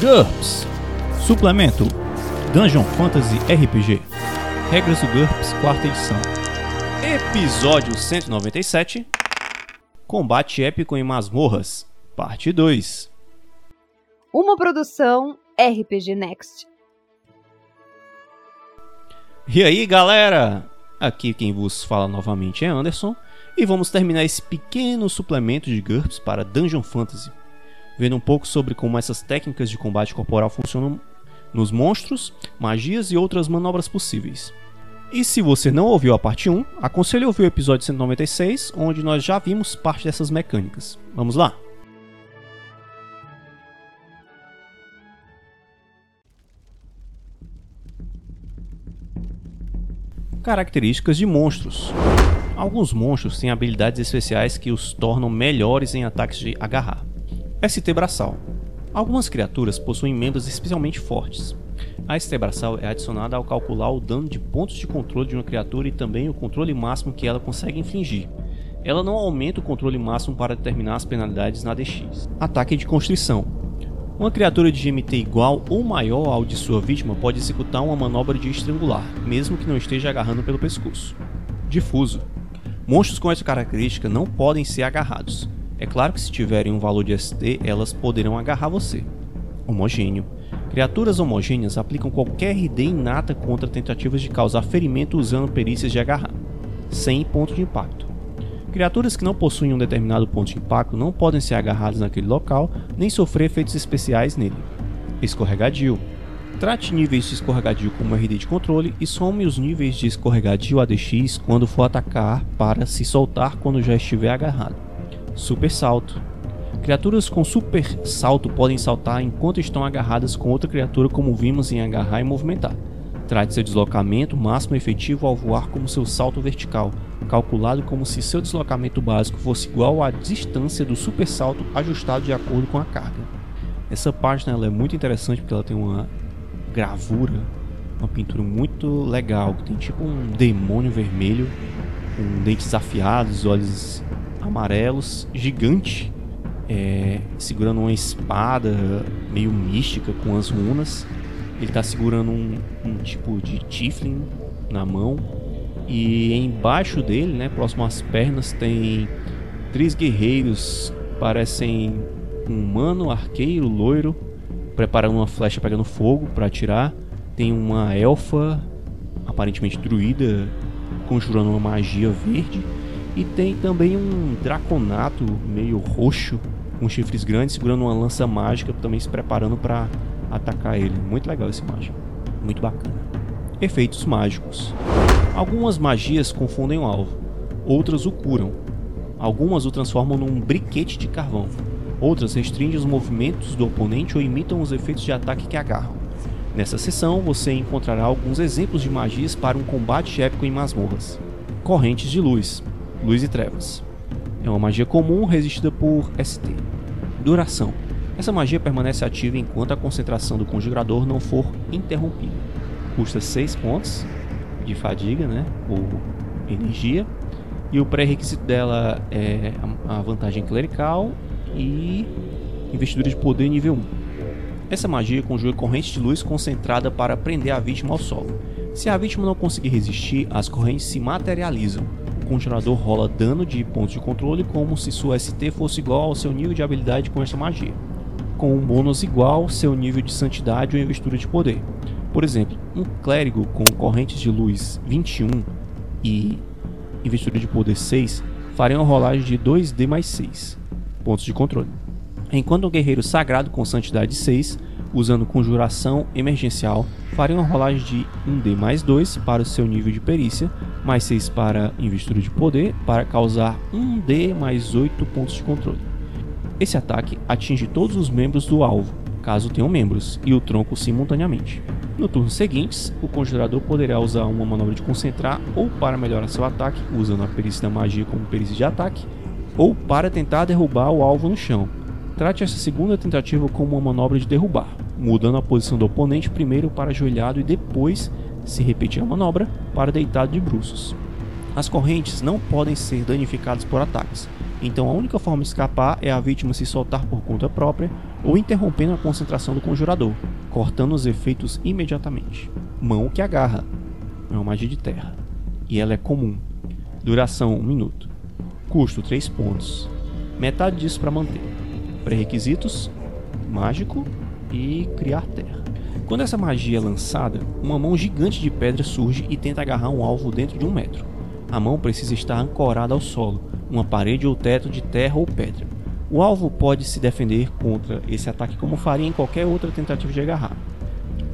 GURPS. Suplemento Dungeon Fantasy RPG Regras do GURPS, quarta edição. Episódio 197 Combate épico em masmorras, parte 2 Uma produção RPG Next. E aí galera, aqui quem vos fala novamente é Anderson. E vamos terminar esse pequeno suplemento de GURPS para Dungeon Fantasy, vendo um pouco sobre como essas técnicas de combate corporal funcionam nos monstros, magias e outras manobras possíveis. E se você não ouviu a parte 1, aconselho a ouvir o episódio 196, onde nós já vimos parte dessas mecânicas. Vamos lá? Características de monstros. Alguns monstros têm habilidades especiais que os tornam melhores em ataques de agarrar. ST braçal. Algumas criaturas possuem membros especialmente fortes. A ST braçal é adicionada ao calcular o dano de pontos de controle de uma criatura e também o controle máximo que ela consegue infligir. Ela não aumenta o controle máximo para determinar as penalidades na DX. Ataque de constrição. Uma criatura de GMT igual ou maior ao de sua vítima pode executar uma manobra de estrangular, mesmo que não esteja agarrando pelo pescoço. Difuso. Monstros com essa característica não podem ser agarrados. É claro que se tiverem um valor de ST, elas poderão agarrar você. Homogêneo. Criaturas homogêneas aplicam qualquer RD inata contra tentativas de causar ferimento usando perícias de agarrar, sem ponto de impacto. Criaturas que não possuem um determinado ponto de impacto não podem ser agarradas naquele local nem sofrer efeitos especiais nele. Escorregadio. Trate níveis de escorregadio como RD de controle e some os níveis de escorregadio ADX quando for atacar para se soltar quando já estiver agarrado. Super salto. Criaturas com super salto podem saltar enquanto estão agarradas com outra criatura, como vimos em agarrar e movimentar. Trate seu deslocamento máximo efetivo ao voar como seu salto vertical, calculado como se seu deslocamento básico fosse igual à distância do super salto ajustado de acordo com a carga. Essa página ela é muito interessante porque ela tem uma gravura, uma pintura muito legal, que tem tipo um demônio vermelho, com dentes afiados, olhos amarelos, gigante, é, segurando uma espada meio mística com as runas. Ele está segurando um, um, tipo de tiflin na mão. E embaixo dele, né, próximo às pernas, tem três guerreiros. Parecem um humano, arqueiro, loiro, preparando uma flecha pegando fogo para atirar. Tem uma elfa, aparentemente druida, conjurando uma magia verde. E tem também um draconato meio roxo, com chifres grandes, segurando uma lança mágica, também se preparando para atacar ele. Muito legal esse mágico. Muito bacana. Efeitos mágicos. Algumas magias confundem o alvo, outras o curam. Algumas o transformam num briquete de carvão. Outras restringem os movimentos do oponente ou imitam os efeitos de ataque que agarram. Nessa sessão, você encontrará alguns exemplos de magias para um combate épico em masmorras. Correntes de luz, luz e trevas. É uma magia comum resistida por ST. Duração. Essa magia permanece ativa enquanto a concentração do conjurador não for interrompida. Custa 6 pontos de fadiga, né? Ou energia. E o pré-requisito dela é a vantagem clerical e investidura de poder nível 1. Essa magia conjura corrente de luz concentrada para prender a vítima ao solo. Se a vítima não conseguir resistir, as correntes se materializam. O conjurador rola dano de pontos de controle como se sua ST fosse igual ao seu nível de habilidade com essa magia com um bônus igual ao seu nível de santidade ou investidura de poder. Por exemplo, um clérigo com correntes de luz 21 e investidura de poder 6 faria uma rolagem de 2D mais 6 pontos de controle. Enquanto um guerreiro sagrado com santidade 6, usando conjuração emergencial, faria uma rolagem de 1D mais 2 para o seu nível de perícia, mais 6 para investidura de poder, para causar 1D mais 8 pontos de controle. Esse ataque atinge todos os membros do alvo, caso tenham membros, e o tronco simultaneamente. No turno seguinte, o conjurador poderá usar uma manobra de concentrar ou para melhorar seu ataque, usando a perícia da magia como perícia de ataque, ou para tentar derrubar o alvo no chão. Trate essa segunda tentativa como uma manobra de derrubar, mudando a posição do oponente primeiro para ajoelhado e depois, se repetir a manobra, para deitado de bruços. As correntes não podem ser danificadas por ataques, Então a única forma de escapar é a vítima se soltar por conta própria ou interrompendo a concentração do conjurador, cortando os efeitos imediatamente. Mão que agarra. É uma magia de terra. E ela é comum. Duração 1 um minuto. Custo 3 pontos. Metade disso para manter. Pré-requisitos: mágico e criar terra. Quando essa magia é lançada, uma mão gigante de pedra surge e tenta agarrar um alvo dentro de um metro. A mão precisa estar ancorada ao solo, uma parede ou teto de terra ou pedra. O alvo pode se defender contra esse ataque como faria em qualquer outra tentativa de agarrar.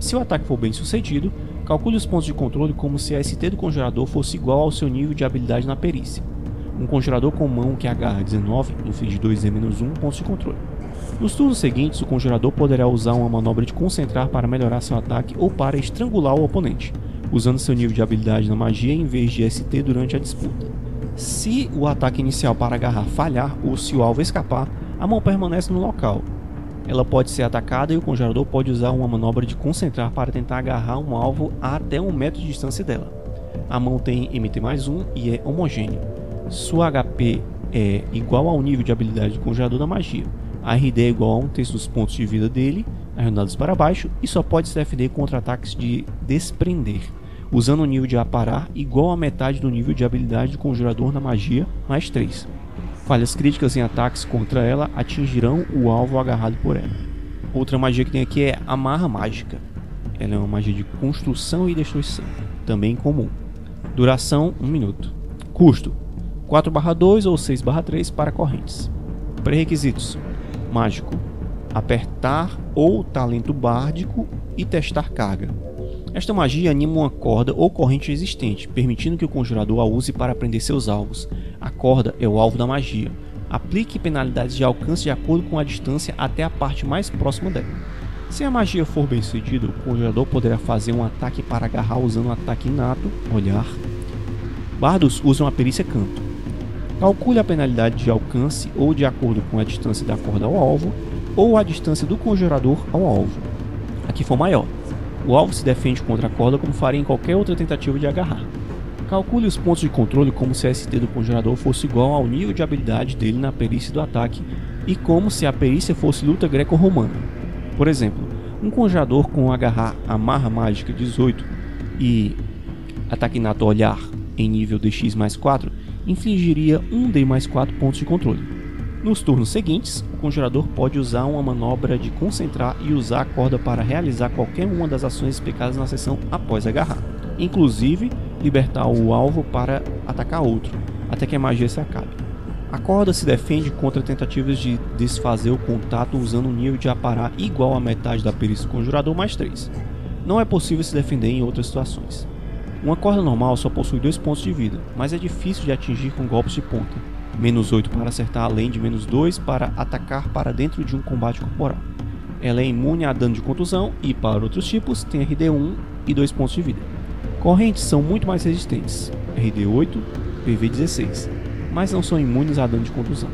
Se o ataque for bem sucedido, calcule os pontos de controle como se a ST do conjurador fosse igual ao seu nível de habilidade na perícia. Um conjurador com mão que agarra 19 inflige 2D-1 pontos de controle. Nos turnos seguintes, o conjurador poderá usar uma manobra de concentrar para melhorar seu ataque ou para estrangular o oponente, usando seu nível de habilidade na magia em vez de ST durante a disputa. Se o ataque inicial para agarrar falhar ou se o alvo escapar, a mão permanece no local. Ela pode ser atacada e o conjurador pode usar uma manobra de concentrar para tentar agarrar um alvo a até um metro de distância dela. A mão tem MT mais 1 e é homogênea. Sua HP é igual ao nível de habilidade do conjurador da magia. A RD é igual a um terço dos pontos de vida dele, arredondados para baixo, e só pode se defender contra ataques de desprender usando o nível de aparar igual a metade do nível de habilidade do conjurador na magia, mais 3. Falhas críticas em ataques contra ela atingirão o alvo agarrado por ela. Outra magia que tem aqui é Amarra Mágica. Ela é uma magia de construção e destruição, também comum. Duração 1 minuto. Custo 4/2 ou 6/3 para correntes. Pré-requisitos: Mágico, apertar ou talento bárdico e testar carga. Esta magia anima uma corda ou corrente existente, permitindo que o conjurador a use para prender seus alvos. A corda é o alvo da magia. Aplique penalidades de alcance de acordo com a distância até a parte mais próxima dela. Se a magia for bem sucedida, o conjurador poderá fazer um ataque para agarrar usando um ataque inato, olhar. Bardos usam a perícia canto. Calcule a penalidade de alcance ou de acordo com a distância da corda ao alvo, ou a distância do conjurador ao alvo. A que for maior. O alvo se defende contra a corda como faria em qualquer outra tentativa de agarrar. Calcule os pontos de controle como se a ST do conjurador fosse igual ao nível de habilidade dele na perícia do ataque e como se a perícia fosse luta greco-romana. Por exemplo, um conjurador com agarrar amarra mágica 18 e ataque nato olhar em nível DX mais 4 infligiria 1D mais 4 pontos de controle. Nos turnos seguintes, o conjurador pode usar uma manobra de concentrar e usar a corda para realizar qualquer uma das ações explicadas na seção após agarrar, inclusive libertar o alvo para atacar outro, até que a magia se acabe. A corda se defende contra tentativas de desfazer o contato usando um nível de aparar igual à metade da perícia do conjurador mais 3. Não é possível se defender em outras situações. Uma corda normal só possui dois pontos de vida, mas é difícil de atingir com golpes de ponta menos 8 para acertar, além de menos 2 para atacar para dentro de um combate corporal. Ela é imune a dano de contusão e, para outros tipos, tem RD1 e 2 pontos de vida. Correntes são muito mais resistentes, RD8, PV16, mas não são imunes a dano de contusão.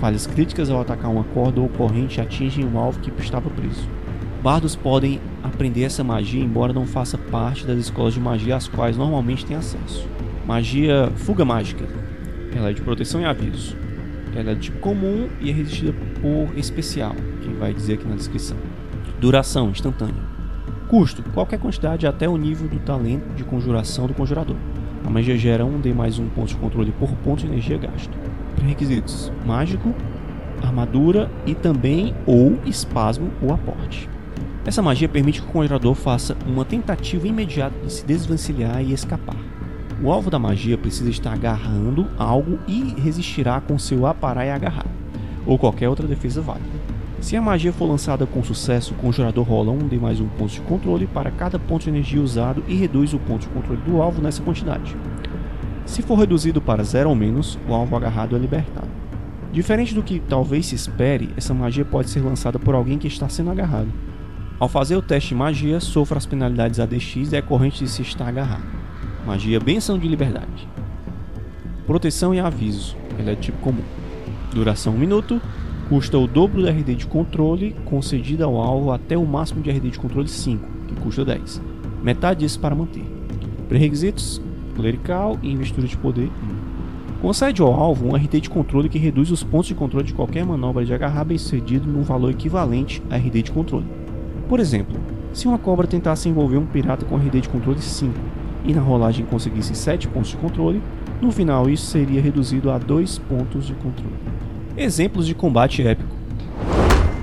Falhas críticas ao atacar uma corda ou corrente atingem o alvo que estava preso. Bardos podem aprender essa magia embora não faça parte das escolas de magia às quais normalmente têm acesso. Magia Fuga Mágica ela é de proteção e aviso. Ela é de tipo comum e é resistida por especial, que vai dizer aqui na descrição. Duração instantânea. Custo: qualquer quantidade até o nível do talento de conjuração do conjurador. A magia gera 1D mais 1 ponto de controle por ponto de energia gasto. Requisitos: mágico, armadura e também ou espasmo ou aporte. Essa magia permite que o conjurador faça uma tentativa imediata de se desvencilhar e escapar. O alvo da magia precisa estar agarrando algo e resistirá com seu aparar e agarrar, ou qualquer outra defesa válida. Se a magia for lançada com sucesso, o conjurador rola um de mais um ponto de controle para cada ponto de energia usado e reduz o ponto de controle do alvo nessa quantidade. Se for reduzido para zero ou menos, o alvo agarrado é libertado. Diferente do que talvez se espere, essa magia pode ser lançada por alguém que está sendo agarrado. Ao fazer o teste de magia, sofra as penalidades ADX decorrentes de se estar agarrado. Magia Benção de Liberdade. Proteção e aviso. Ela é tipo comum. Duração 1 minuto. Custa o dobro da RD de controle concedida ao alvo até o máximo de RD de controle 5, que custa 10. Metade disso para manter. Pré-requisitos: clerical e investidura de poder 1. Concede ao alvo um RD de controle que reduz os pontos de controle de qualquer manobra de agarrar bem sucedido num valor equivalente a RD de controle. Por exemplo, se uma cobra tentasse envolver um pirata com RD de controle 5 e na rolagem conseguisse 7 pontos de controle, no final isso seria reduzido a 2 pontos de controle. Exemplos de combate épico.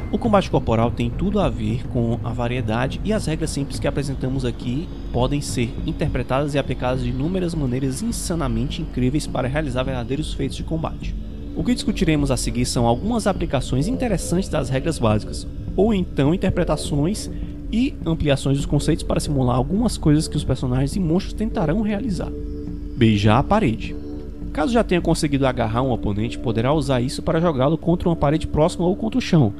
O combate corporal tem tudo a ver com a variedade e as regras simples que apresentamos aqui podem ser interpretadas e aplicadas de inúmeras maneiras insanamente incríveis para realizar verdadeiros feitos de combate. O que discutiremos a seguir são algumas aplicações interessantes das regras básicas, ou então interpretações e ampliações dos conceitos para simular algumas coisas que os personagens e monstros tentarão realizar. Beijar a parede. Caso já tenha conseguido agarrar um oponente, poderá usar isso para jogá-lo contra uma parede próxima ou contra o chão,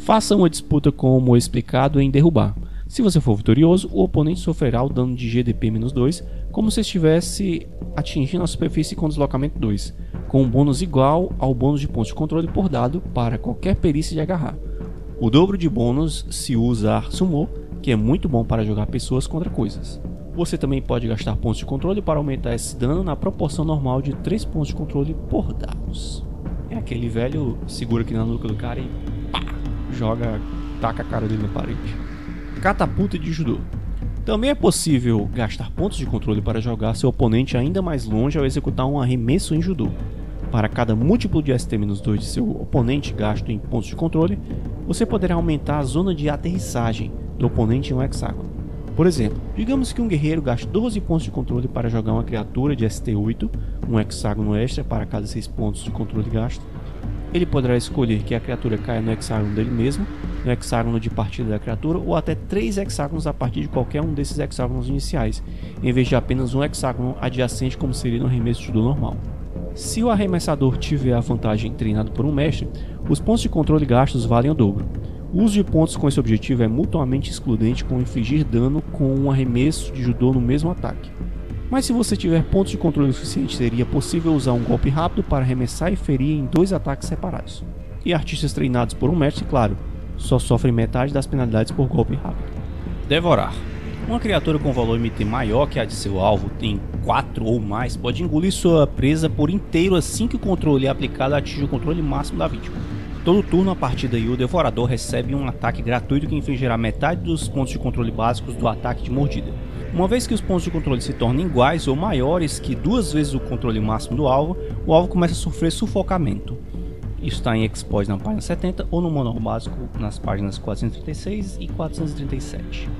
Faça uma disputa como explicado em derrubar. Se você for vitorioso, o oponente sofrerá o dano de GDP-2, como se estivesse atingindo a superfície com deslocamento 2, com um bônus igual ao bônus de pontos de controle por dado para qualquer perícia de agarrar. O dobro de bônus se usar Sumo, que é muito bom para jogar pessoas contra coisas. Você também pode gastar pontos de controle para aumentar esse dano na proporção normal de 3 pontos de controle por dados. É aquele velho segura aqui na nuca do cara e joga, taca a cara dele na parede. Catapulta de judô. Também é possível gastar pontos de controle para jogar seu oponente ainda mais longe ao executar um arremesso em judô. Para cada múltiplo de ST-2 de seu oponente gasto em pontos de controle, você poderá aumentar a zona de aterrissagem do oponente em um hexágono. Por exemplo, digamos que um guerreiro gaste 12 pontos de controle para jogar uma criatura de ST8, um hexágono extra para cada 6 pontos de controle gasto, ele poderá escolher que a criatura caia no hexágono dele mesmo, no hexágono de partida da criatura, ou até três hexágonos a partir de qualquer um desses hexágonos iniciais, em vez de apenas um hexágono adjacente como seria no arremesso do normal. Se o arremessador tiver a vantagem treinado por um mestre, os pontos de controle gastos valem o dobro. O uso de pontos com esse objetivo é mutuamente excludente com infligir dano com um arremesso de judô no mesmo ataque. Mas se você tiver pontos de controle suficiente, seria possível usar um golpe rápido para arremessar e ferir em dois ataques separados. E artistas treinados por um mestre, claro, só sofrem metade das penalidades por golpe rápido. Devorar. Uma criatura com valor MT maior que a de seu alvo, tem 4 ou mais, pode engolir sua presa por inteiro assim que o controle é aplicado atinge o controle máximo da vítima. Todo turno a partir daí o Devorador recebe um ataque gratuito que infligirá metade dos pontos de controle básicos do ataque de mordida. Uma vez que os pontos de controle se tornam iguais ou maiores que duas vezes o controle máximo do alvo, o alvo começa a sofrer sufocamento. Isso está em Exploit na página 70 ou no manual básico nas páginas 436 e 437.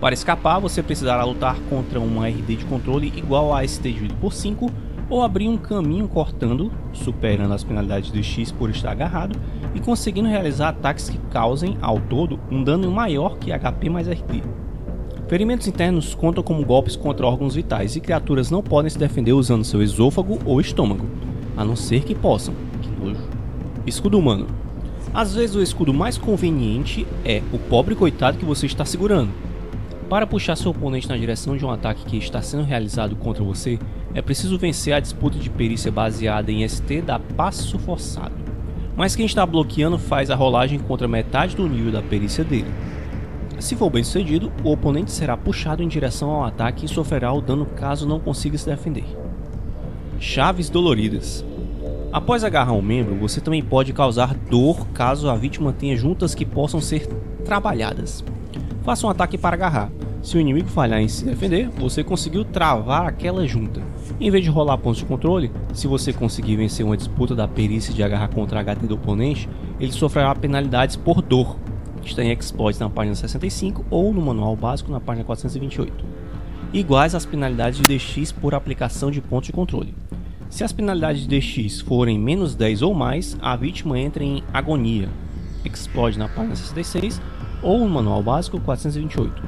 Para escapar, você precisará lutar contra uma RD de controle igual a ST dividido por 5 ou abrir um caminho cortando, superando as penalidades de X por estar agarrado e conseguindo realizar ataques que causem, ao todo, um dano maior que HP mais RD. Ferimentos internos contam como golpes contra órgãos vitais e criaturas não podem se defender usando seu esôfago ou estômago, a não ser que possam. Que nojo. Escudo humano. Às vezes o escudo mais conveniente é o pobre coitado que você está segurando. Para puxar seu oponente na direção de um ataque que está sendo realizado contra você, é preciso vencer a disputa de perícia baseada em ST da passo forçado. Mas quem está bloqueando faz a rolagem contra metade do nível da perícia dele. Se for bem sucedido, o oponente será puxado em direção ao ataque e sofrerá o dano caso não consiga se defender. Chaves doloridas. Após agarrar um membro, você também pode causar dor caso a vítima tenha juntas que possam ser trabalhadas. Faça um ataque para agarrar. Se o inimigo falhar em se defender, você conseguiu travar aquela junta. Em vez de rolar pontos de controle, se você conseguir vencer uma disputa da perícia de agarrar contra a HT do oponente, ele sofrerá penalidades por dor, está em Exploit na página 65 ou no manual básico na página 428, iguais às penalidades de DX por aplicação de pontos de controle. Se as penalidades de DX forem menos 10 ou mais, a vítima entra em agonia, Exploit na página 66 ou no manual básico 428.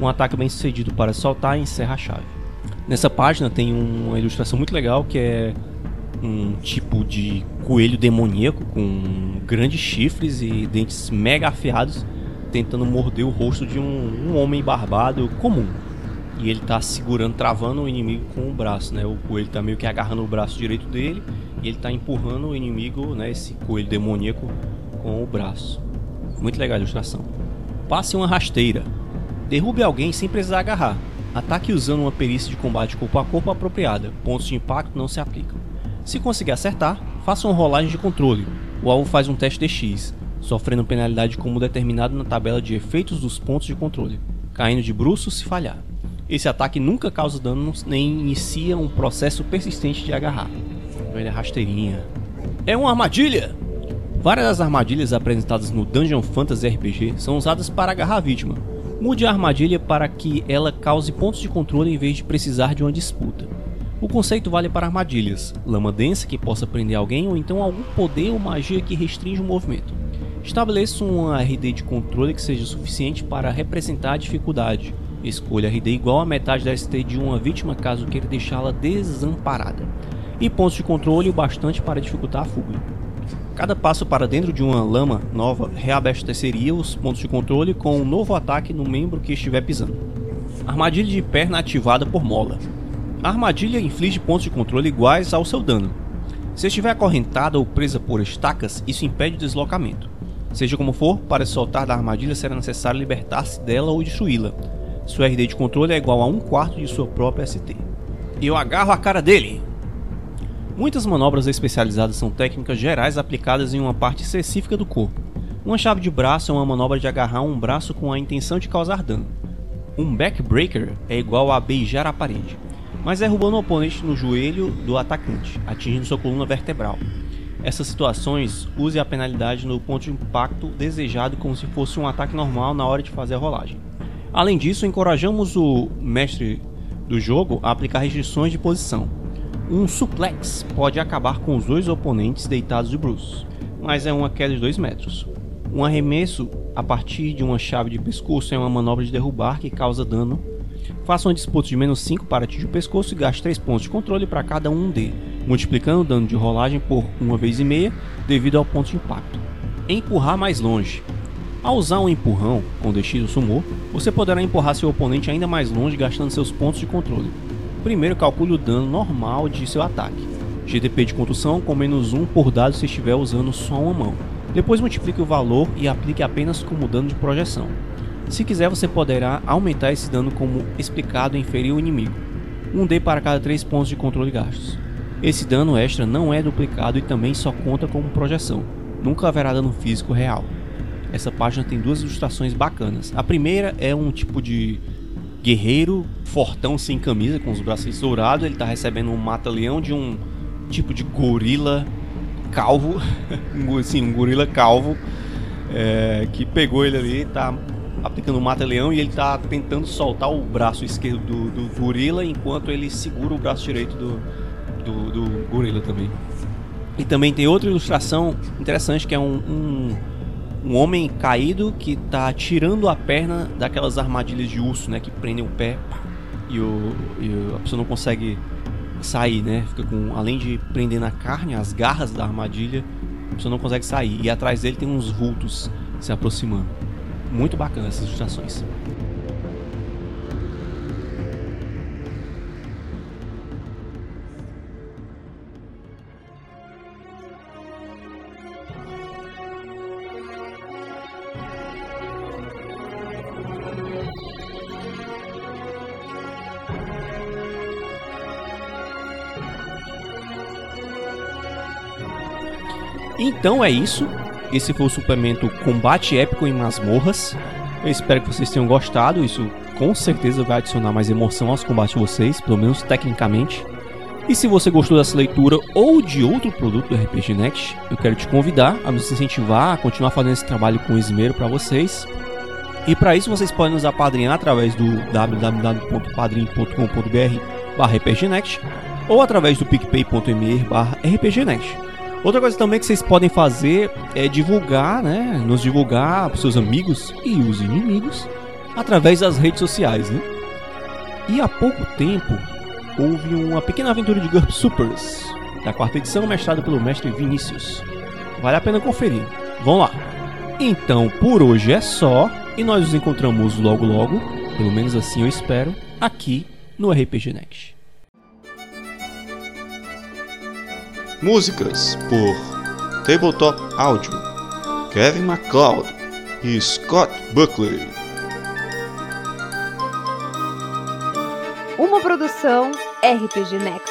Um ataque bem sucedido para soltar e encerra a chave. Nessa página tem uma ilustração muito legal que é um tipo de coelho demoníaco com grandes chifres e dentes mega afiados tentando morder o rosto de um, um homem barbado comum. E ele tá segurando, travando o inimigo com o braço, né? O coelho tá meio que agarrando o braço direito dele e ele tá empurrando o inimigo, né? Esse coelho demoníaco com o braço. Muito legal a ilustração. Passe uma rasteira. Derrube alguém sem precisar agarrar. Ataque usando uma perícia de combate corpo a corpo apropriada. Pontos de impacto não se aplicam. Se conseguir acertar, faça uma rolagem de controle. O alvo faz um teste de X, sofrendo penalidade como determinado na tabela de efeitos dos pontos de controle, caindo de bruços se falhar. Esse ataque nunca causa dano nem inicia um processo persistente de agarrar. Velha rasteirinha. É uma armadilha! Várias das armadilhas apresentadas no Dungeon Fantasy RPG são usadas para agarrar a vítima. Mude a armadilha para que ela cause pontos de controle em vez de precisar de uma disputa. O conceito vale para armadilhas, lama densa que possa prender alguém ou então algum poder ou magia que restringe o movimento. Estabeleça um RD de controle que seja suficiente para representar a dificuldade. Escolha RD igual a metade da ST de uma vítima caso queira deixá-la desamparada. E pontos de controle o bastante para dificultar a fuga. Cada passo para dentro de uma lama nova reabasteceria os pontos de controle com um novo ataque no membro que estiver pisando. Armadilha de perna ativada por mola. A armadilha inflige pontos de controle iguais ao seu dano. Se estiver acorrentada ou presa por estacas, isso impede o deslocamento. Seja como for, para soltar da armadilha será necessário libertar-se dela ou destruí-la. Sua RD de controle é igual a um quarto de sua própria ST. Eu agarro a cara dele! Muitas manobras especializadas são técnicas gerais aplicadas em uma parte específica do corpo. Uma chave de braço é uma manobra de agarrar um braço com a intenção de causar dano. Um backbreaker é igual a beijar a parede mas derrubando o oponente no joelho do atacante, atingindo sua coluna vertebral. Essas situações, use a penalidade no ponto de impacto desejado como se fosse um ataque normal na hora de fazer a rolagem. Além disso, encorajamos o mestre do jogo a aplicar restrições de posição. Um suplex pode acabar com os dois oponentes deitados de bruços, mas é uma queda de 2 metros. Um arremesso a partir de uma chave de pescoço é uma manobra de derrubar que causa dano Faça uma disputa de menos 5 para atingir o pescoço e gaste 3 pontos de controle para cada um D, multiplicando o dano de rolagem por uma vez e meia devido ao ponto de impacto. Empurrar mais longe. Ao usar um empurrão com ou Sumo, você poderá empurrar seu oponente ainda mais longe gastando seus pontos de controle. Primeiro calcule o dano normal de seu ataque. GDP de contusão com menos 1 por dado se estiver usando só uma mão. Depois multiplique o valor e aplique apenas como dano de projeção. Se quiser, você poderá aumentar esse dano como explicado em ferir o inimigo. Um D para cada 3 pontos de controle gastos. Esse dano extra não é duplicado e também só conta como projeção. Nunca haverá dano físico real. Essa página tem duas ilustrações bacanas. A primeira é um tipo de guerreiro fortão sem camisa, com os braços dourados. Ele está recebendo um mata-leão de um tipo de gorila calvo. Sim, um gorila calvo. É, que pegou ele ali tá aplicando mata-leão e ele tá tentando soltar o braço esquerdo do, do, gorila enquanto ele segura o braço direito do, do, do, gorila também. E também tem outra ilustração interessante que é um, um, um homem caído que tá tirando a perna daquelas armadilhas de urso, né? Que prendem o pé e, o, e a pessoa não consegue sair, né? Fica com, além de prender na carne, as garras da armadilha, a pessoa não consegue sair. E atrás dele tem uns vultos se aproximando. Muito bacana essas ilustrações. Então é isso. Esse foi o suplemento Combate Épico em Masmorras. Eu espero que vocês tenham gostado. Isso com certeza vai adicionar mais emoção aos combates de vocês, pelo menos tecnicamente. E se você gostou dessa leitura ou de outro produto do RPG Next, eu quero te convidar a nos incentivar a continuar fazendo esse trabalho com esmero para vocês. E para isso vocês podem nos apadrinhar através do www.padrim.com.br/rpgnext ou através do picpay.me/rpgnext. Outra coisa também que vocês podem fazer é divulgar, né? Nos divulgar para seus amigos e os inimigos através das redes sociais, né? E há pouco tempo houve uma pequena aventura de GURP Supers, da quarta edição, mestrada pelo mestre Vinícius. Vale a pena conferir. Vamos lá. Então, por hoje é só, e nós nos encontramos logo logo, pelo menos assim eu espero, aqui no RPG Next. Músicas por Tabletop Audio, Kevin MacLeod e Scott Buckley. Uma produção RPG Next.